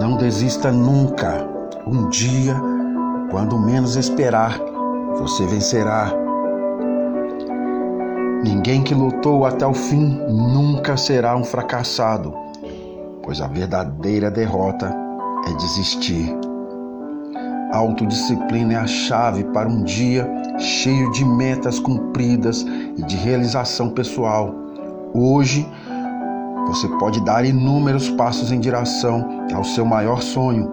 Não desista nunca. Um dia, quando menos esperar, você vencerá. Ninguém que lutou até o fim nunca será um fracassado, pois a verdadeira derrota é desistir. Autodisciplina é a chave para um dia cheio de metas cumpridas e de realização pessoal. Hoje, você pode dar inúmeros passos em direção ao seu maior sonho,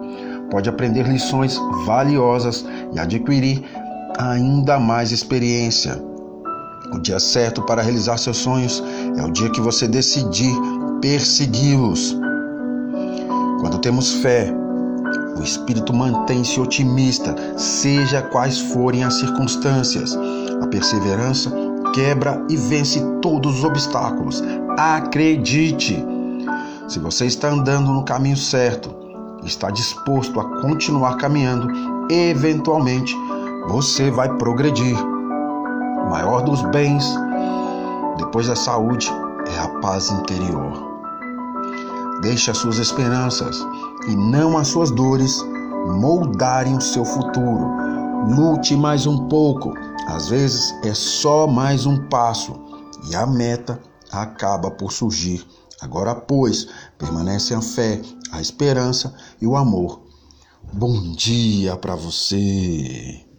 pode aprender lições valiosas e adquirir ainda mais experiência. O dia certo para realizar seus sonhos é o dia que você decidir persegui-los. Quando temos fé, o espírito mantém-se otimista, seja quais forem as circunstâncias. A perseverança quebra e vence todos os obstáculos. Acredite! Se você está andando no caminho certo, está disposto a continuar caminhando, eventualmente você vai progredir. O maior dos bens, depois da saúde, é a paz interior. Deixe as suas esperanças e não as suas dores moldarem o seu futuro. Lute mais um pouco, às vezes é só mais um passo e a meta acaba por surgir. Agora, pois, permanecem a fé, a esperança e o amor. Bom dia para você!